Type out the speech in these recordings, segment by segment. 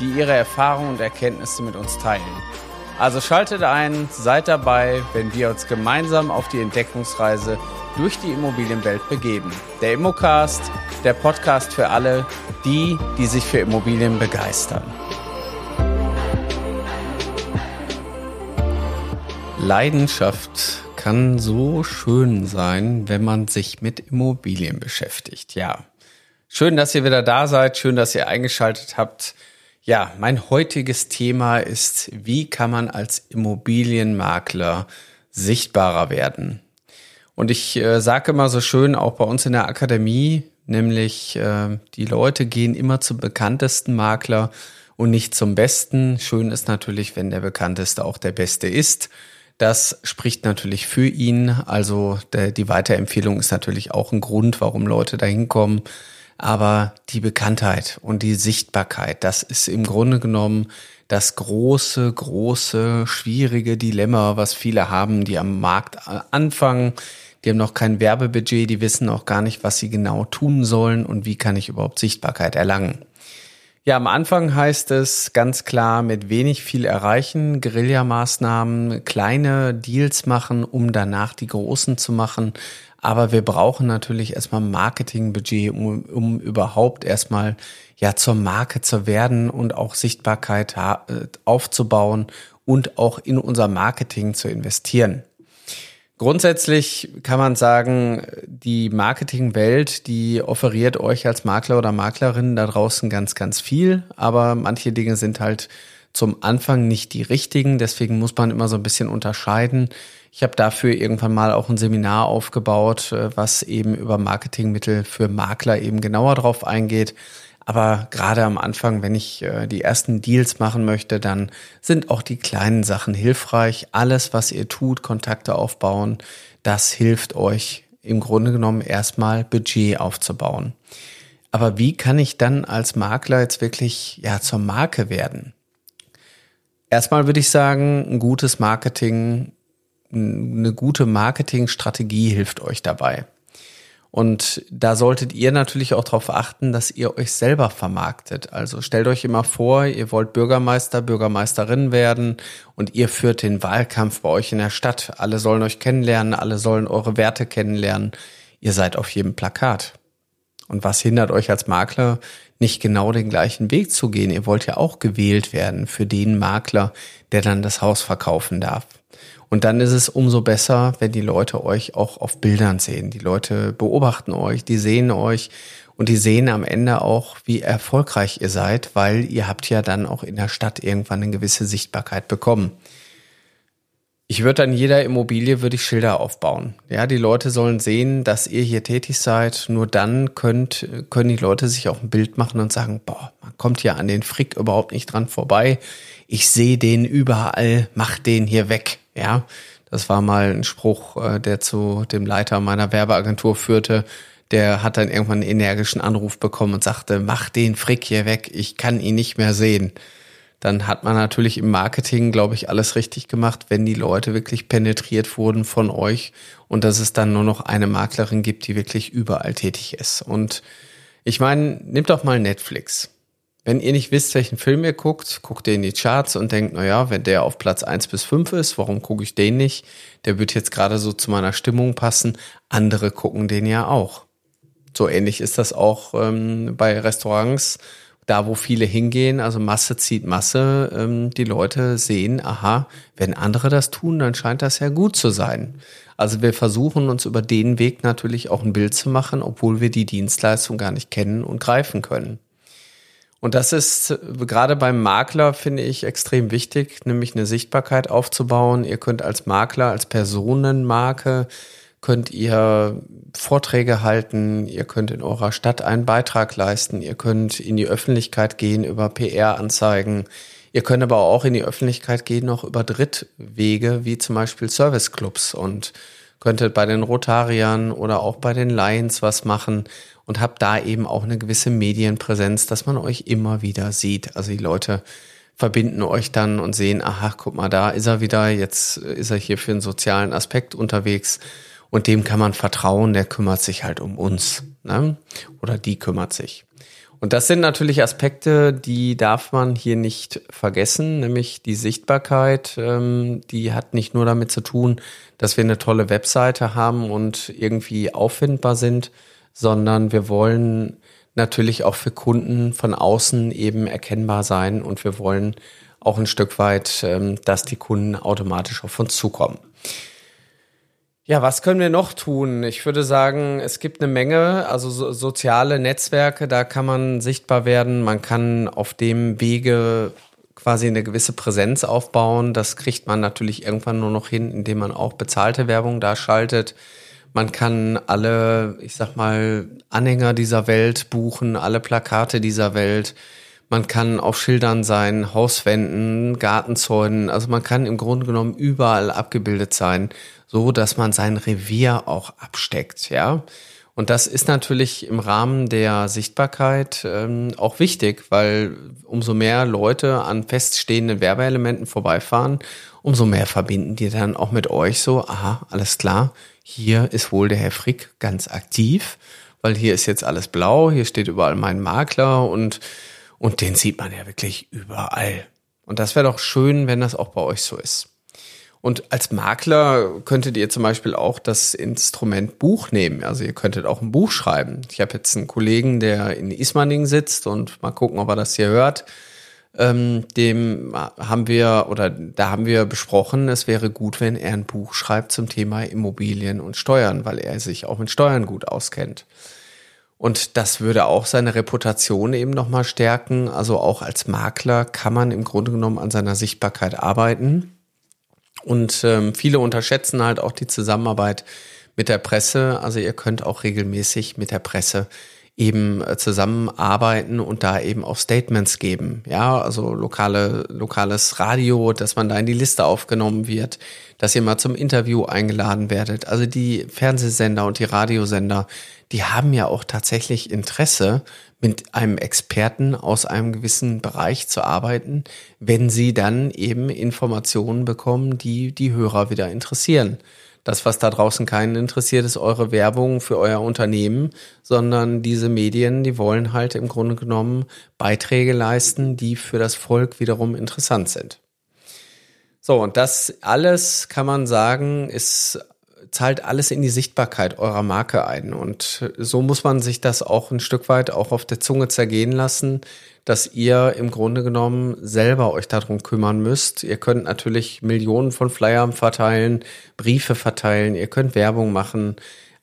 die ihre Erfahrungen und Erkenntnisse mit uns teilen. Also schaltet ein, seid dabei, wenn wir uns gemeinsam auf die Entdeckungsreise durch die Immobilienwelt begeben. Der Immocast, der Podcast für alle, die, die sich für Immobilien begeistern. Leidenschaft kann so schön sein, wenn man sich mit Immobilien beschäftigt. Ja, schön, dass ihr wieder da seid, schön, dass ihr eingeschaltet habt. Ja, mein heutiges Thema ist, wie kann man als Immobilienmakler sichtbarer werden? Und ich äh, sage immer so schön, auch bei uns in der Akademie, nämlich äh, die Leute gehen immer zum bekanntesten Makler und nicht zum besten. Schön ist natürlich, wenn der bekannteste auch der beste ist. Das spricht natürlich für ihn. Also der, die Weiterempfehlung ist natürlich auch ein Grund, warum Leute da hinkommen. Aber die Bekanntheit und die Sichtbarkeit, das ist im Grunde genommen das große, große, schwierige Dilemma, was viele haben, die am Markt anfangen. Die haben noch kein Werbebudget, die wissen auch gar nicht, was sie genau tun sollen und wie kann ich überhaupt Sichtbarkeit erlangen. Ja, am Anfang heißt es ganz klar mit wenig viel erreichen, Guerilla-Maßnahmen, kleine Deals machen, um danach die großen zu machen. Aber wir brauchen natürlich erstmal Marketingbudget, um, um überhaupt erstmal ja zur Marke zu werden und auch Sichtbarkeit äh, aufzubauen und auch in unser Marketing zu investieren. Grundsätzlich kann man sagen, die Marketingwelt, die offeriert euch als Makler oder Maklerin da draußen ganz, ganz viel, aber manche Dinge sind halt zum Anfang nicht die richtigen. Deswegen muss man immer so ein bisschen unterscheiden. Ich habe dafür irgendwann mal auch ein Seminar aufgebaut, äh, was eben über Marketingmittel für Makler eben genauer drauf eingeht. Aber gerade am Anfang, wenn ich äh, die ersten Deals machen möchte, dann sind auch die kleinen Sachen hilfreich. Alles, was ihr tut, Kontakte aufbauen, das hilft euch im Grunde genommen erstmal Budget aufzubauen. Aber wie kann ich dann als Makler jetzt wirklich ja zur Marke werden? Erstmal würde ich sagen, ein gutes Marketing eine gute Marketingstrategie hilft euch dabei. Und da solltet ihr natürlich auch darauf achten, dass ihr euch selber vermarktet. Also stellt euch immer vor, ihr wollt Bürgermeister, Bürgermeisterin werden und ihr führt den Wahlkampf bei euch in der Stadt. Alle sollen euch kennenlernen, alle sollen eure Werte kennenlernen. Ihr seid auf jedem Plakat. Und was hindert euch als Makler, nicht genau den gleichen Weg zu gehen? Ihr wollt ja auch gewählt werden für den Makler, der dann das Haus verkaufen darf. Und dann ist es umso besser, wenn die Leute euch auch auf Bildern sehen. Die Leute beobachten euch, die sehen euch und die sehen am Ende auch, wie erfolgreich ihr seid, weil ihr habt ja dann auch in der Stadt irgendwann eine gewisse Sichtbarkeit bekommen. Ich würde an jeder Immobilie würde ich Schilder aufbauen. Ja, die Leute sollen sehen, dass ihr hier tätig seid. Nur dann könnt, können die Leute sich auch ein Bild machen und sagen, boah, man kommt ja an den Frick überhaupt nicht dran vorbei. Ich sehe den überall, mach den hier weg. Ja, das war mal ein Spruch, äh, der zu dem Leiter meiner Werbeagentur führte. Der hat dann irgendwann einen energischen Anruf bekommen und sagte, mach den Frick hier weg, ich kann ihn nicht mehr sehen. Dann hat man natürlich im Marketing, glaube ich, alles richtig gemacht, wenn die Leute wirklich penetriert wurden von euch und dass es dann nur noch eine Maklerin gibt, die wirklich überall tätig ist. Und ich meine, nimmt doch mal Netflix. Wenn ihr nicht wisst, welchen Film ihr guckt, guckt ihr in die Charts und denkt, naja, wenn der auf Platz eins bis fünf ist, warum gucke ich den nicht? Der wird jetzt gerade so zu meiner Stimmung passen. Andere gucken den ja auch. So ähnlich ist das auch ähm, bei Restaurants, da wo viele hingehen, also Masse zieht Masse. Ähm, die Leute sehen, aha, wenn andere das tun, dann scheint das ja gut zu sein. Also wir versuchen uns über den Weg natürlich auch ein Bild zu machen, obwohl wir die Dienstleistung gar nicht kennen und greifen können. Und das ist äh, gerade beim Makler, finde ich, extrem wichtig, nämlich eine Sichtbarkeit aufzubauen. Ihr könnt als Makler, als Personenmarke, könnt ihr Vorträge halten, ihr könnt in eurer Stadt einen Beitrag leisten, ihr könnt in die Öffentlichkeit gehen über PR-Anzeigen, Ihr könnt aber auch in die Öffentlichkeit gehen, noch über Drittwege, wie zum Beispiel Serviceclubs und könntet bei den Rotariern oder auch bei den Lions was machen und habt da eben auch eine gewisse Medienpräsenz, dass man euch immer wieder sieht. Also die Leute verbinden euch dann und sehen, aha, guck mal, da ist er wieder, jetzt ist er hier für einen sozialen Aspekt unterwegs und dem kann man vertrauen, der kümmert sich halt um uns ne? oder die kümmert sich. Und das sind natürlich Aspekte, die darf man hier nicht vergessen, nämlich die Sichtbarkeit, ähm, die hat nicht nur damit zu tun, dass wir eine tolle Webseite haben und irgendwie auffindbar sind, sondern wir wollen natürlich auch für Kunden von außen eben erkennbar sein und wir wollen auch ein Stück weit, ähm, dass die Kunden automatisch auf uns zukommen. Ja, was können wir noch tun? Ich würde sagen, es gibt eine Menge, also so, soziale Netzwerke, da kann man sichtbar werden. Man kann auf dem Wege quasi eine gewisse Präsenz aufbauen. Das kriegt man natürlich irgendwann nur noch hin, indem man auch bezahlte Werbung da schaltet. Man kann alle, ich sag mal, Anhänger dieser Welt buchen, alle Plakate dieser Welt. Man kann auf Schildern sein, Hauswänden, Gartenzäunen. Also man kann im Grunde genommen überall abgebildet sein, so dass man sein Revier auch absteckt, ja. Und das ist natürlich im Rahmen der Sichtbarkeit ähm, auch wichtig, weil umso mehr Leute an feststehenden Werbeelementen vorbeifahren, umso mehr verbinden die dann auch mit euch so, aha, alles klar, hier ist wohl der Herr Frick ganz aktiv, weil hier ist jetzt alles blau, hier steht überall mein Makler und, und den sieht man ja wirklich überall. Und das wäre doch schön, wenn das auch bei euch so ist. Und als Makler könntet ihr zum Beispiel auch das Instrument Buch nehmen. Also ihr könntet auch ein Buch schreiben. Ich habe jetzt einen Kollegen, der in Ismaning sitzt und mal gucken, ob er das hier hört. Ähm, dem haben wir oder da haben wir besprochen, es wäre gut, wenn er ein Buch schreibt zum Thema Immobilien und Steuern, weil er sich auch mit Steuern gut auskennt. Und das würde auch seine Reputation eben nochmal stärken. Also auch als Makler kann man im Grunde genommen an seiner Sichtbarkeit arbeiten. Und ähm, viele unterschätzen halt auch die Zusammenarbeit mit der Presse. Also ihr könnt auch regelmäßig mit der Presse eben äh, zusammenarbeiten und da eben auch Statements geben. Ja, also lokale, lokales Radio, dass man da in die Liste aufgenommen wird, dass ihr mal zum Interview eingeladen werdet. Also die Fernsehsender und die Radiosender, die haben ja auch tatsächlich Interesse, mit einem Experten aus einem gewissen Bereich zu arbeiten, wenn sie dann eben Informationen bekommen, die die Hörer wieder interessieren. Das, was da draußen keinen interessiert, ist eure Werbung für euer Unternehmen, sondern diese Medien, die wollen halt im Grunde genommen Beiträge leisten, die für das Volk wiederum interessant sind. So, und das alles kann man sagen, ist zahlt alles in die Sichtbarkeit eurer Marke ein. Und so muss man sich das auch ein Stück weit auch auf der Zunge zergehen lassen, dass ihr im Grunde genommen selber euch darum kümmern müsst. Ihr könnt natürlich Millionen von Flyern verteilen, Briefe verteilen, ihr könnt Werbung machen,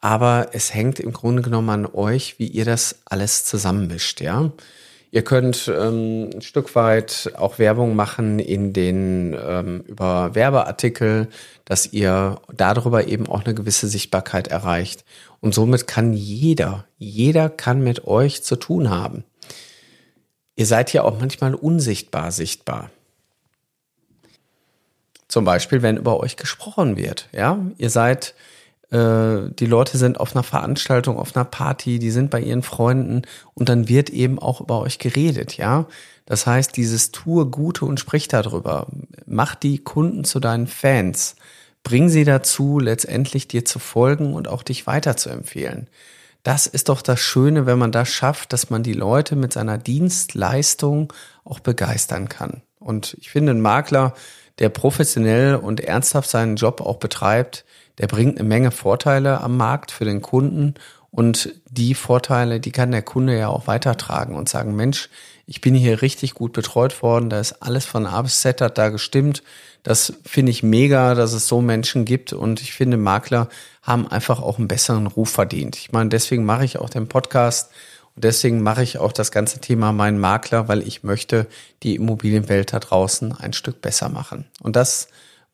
aber es hängt im Grunde genommen an euch, wie ihr das alles zusammenmischt, ja. Ihr könnt ähm, ein Stück weit auch Werbung machen in den ähm, über Werbeartikel, dass ihr darüber eben auch eine gewisse Sichtbarkeit erreicht. Und somit kann jeder, jeder kann mit euch zu tun haben. Ihr seid ja auch manchmal unsichtbar sichtbar. Zum Beispiel, wenn über euch gesprochen wird. Ja, ihr seid äh, die Leute sind auf einer Veranstaltung, auf einer Party, die sind bei ihren Freunden und dann wird eben auch über euch geredet, ja. Das heißt, dieses tue Gute und sprich darüber. Mach die Kunden zu deinen Fans. Bring sie dazu, letztendlich dir zu folgen und auch dich weiter zu empfehlen. Das ist doch das Schöne, wenn man das schafft, dass man die Leute mit seiner Dienstleistung auch begeistern kann. Und ich finde, ein Makler, der professionell und ernsthaft seinen Job auch betreibt, der bringt eine Menge Vorteile am Markt für den Kunden und die Vorteile, die kann der Kunde ja auch weitertragen und sagen, Mensch, ich bin hier richtig gut betreut worden, da ist alles von A bis Z hat da gestimmt. Das finde ich mega, dass es so Menschen gibt und ich finde, Makler haben einfach auch einen besseren Ruf verdient. Ich meine, deswegen mache ich auch den Podcast und deswegen mache ich auch das ganze Thema mein Makler, weil ich möchte die Immobilienwelt da draußen ein Stück besser machen. Und das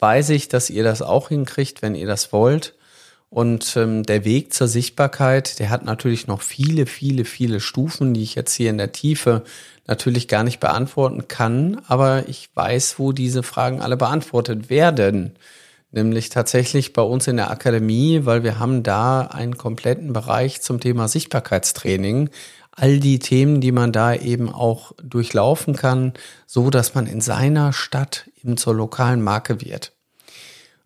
weiß ich, dass ihr das auch hinkriegt, wenn ihr das wollt. Und ähm, der Weg zur Sichtbarkeit, der hat natürlich noch viele, viele, viele Stufen, die ich jetzt hier in der Tiefe natürlich gar nicht beantworten kann. Aber ich weiß, wo diese Fragen alle beantwortet werden. Nämlich tatsächlich bei uns in der Akademie, weil wir haben da einen kompletten Bereich zum Thema Sichtbarkeitstraining. All die Themen, die man da eben auch durchlaufen kann, so dass man in seiner Stadt eben zur lokalen Marke wird.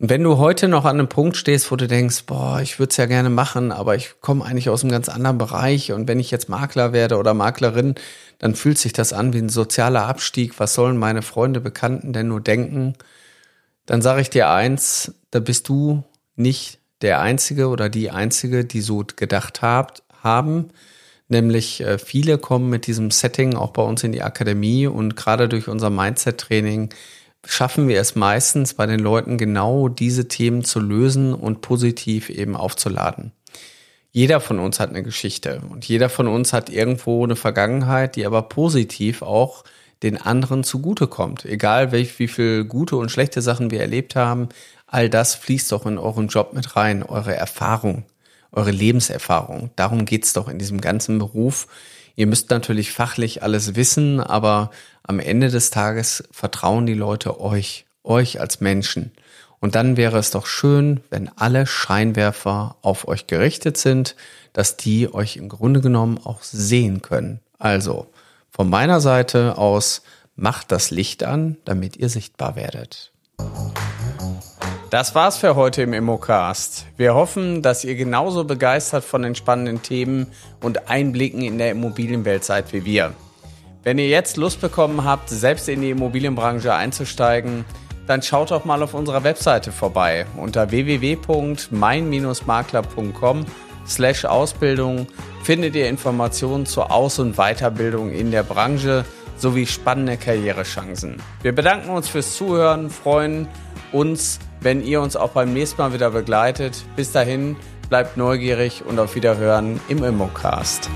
Und wenn du heute noch an einem Punkt stehst, wo du denkst, boah, ich würde es ja gerne machen, aber ich komme eigentlich aus einem ganz anderen Bereich und wenn ich jetzt Makler werde oder Maklerin, dann fühlt sich das an wie ein sozialer Abstieg. Was sollen meine Freunde, Bekannten denn nur denken? Dann sage ich dir eins, da bist du nicht der Einzige oder die Einzige, die so gedacht habt, haben. Nämlich äh, viele kommen mit diesem Setting auch bei uns in die Akademie und gerade durch unser Mindset-Training schaffen wir es meistens bei den Leuten genau diese Themen zu lösen und positiv eben aufzuladen. Jeder von uns hat eine Geschichte und jeder von uns hat irgendwo eine Vergangenheit, die aber positiv auch den anderen zugutekommt. Egal welch, wie viel gute und schlechte Sachen wir erlebt haben, all das fließt doch in euren Job mit rein, eure Erfahrung, eure Lebenserfahrung. Darum geht's doch in diesem ganzen Beruf. Ihr müsst natürlich fachlich alles wissen, aber am Ende des Tages vertrauen die Leute euch, euch als Menschen. Und dann wäre es doch schön, wenn alle Scheinwerfer auf euch gerichtet sind, dass die euch im Grunde genommen auch sehen können. Also von meiner Seite aus macht das Licht an, damit ihr sichtbar werdet. Das war's für heute im Immocast. Wir hoffen, dass ihr genauso begeistert von den spannenden Themen und Einblicken in der Immobilienwelt seid wie wir. Wenn ihr jetzt Lust bekommen habt, selbst in die Immobilienbranche einzusteigen, dann schaut doch mal auf unserer Webseite vorbei unter www.mein-makler.com slash Ausbildung findet ihr Informationen zur Aus- und Weiterbildung in der Branche sowie spannende Karrierechancen. Wir bedanken uns fürs Zuhören, freuen uns, wenn ihr uns auch beim nächsten Mal wieder begleitet. Bis dahin, bleibt neugierig und auf Wiederhören im Immocast.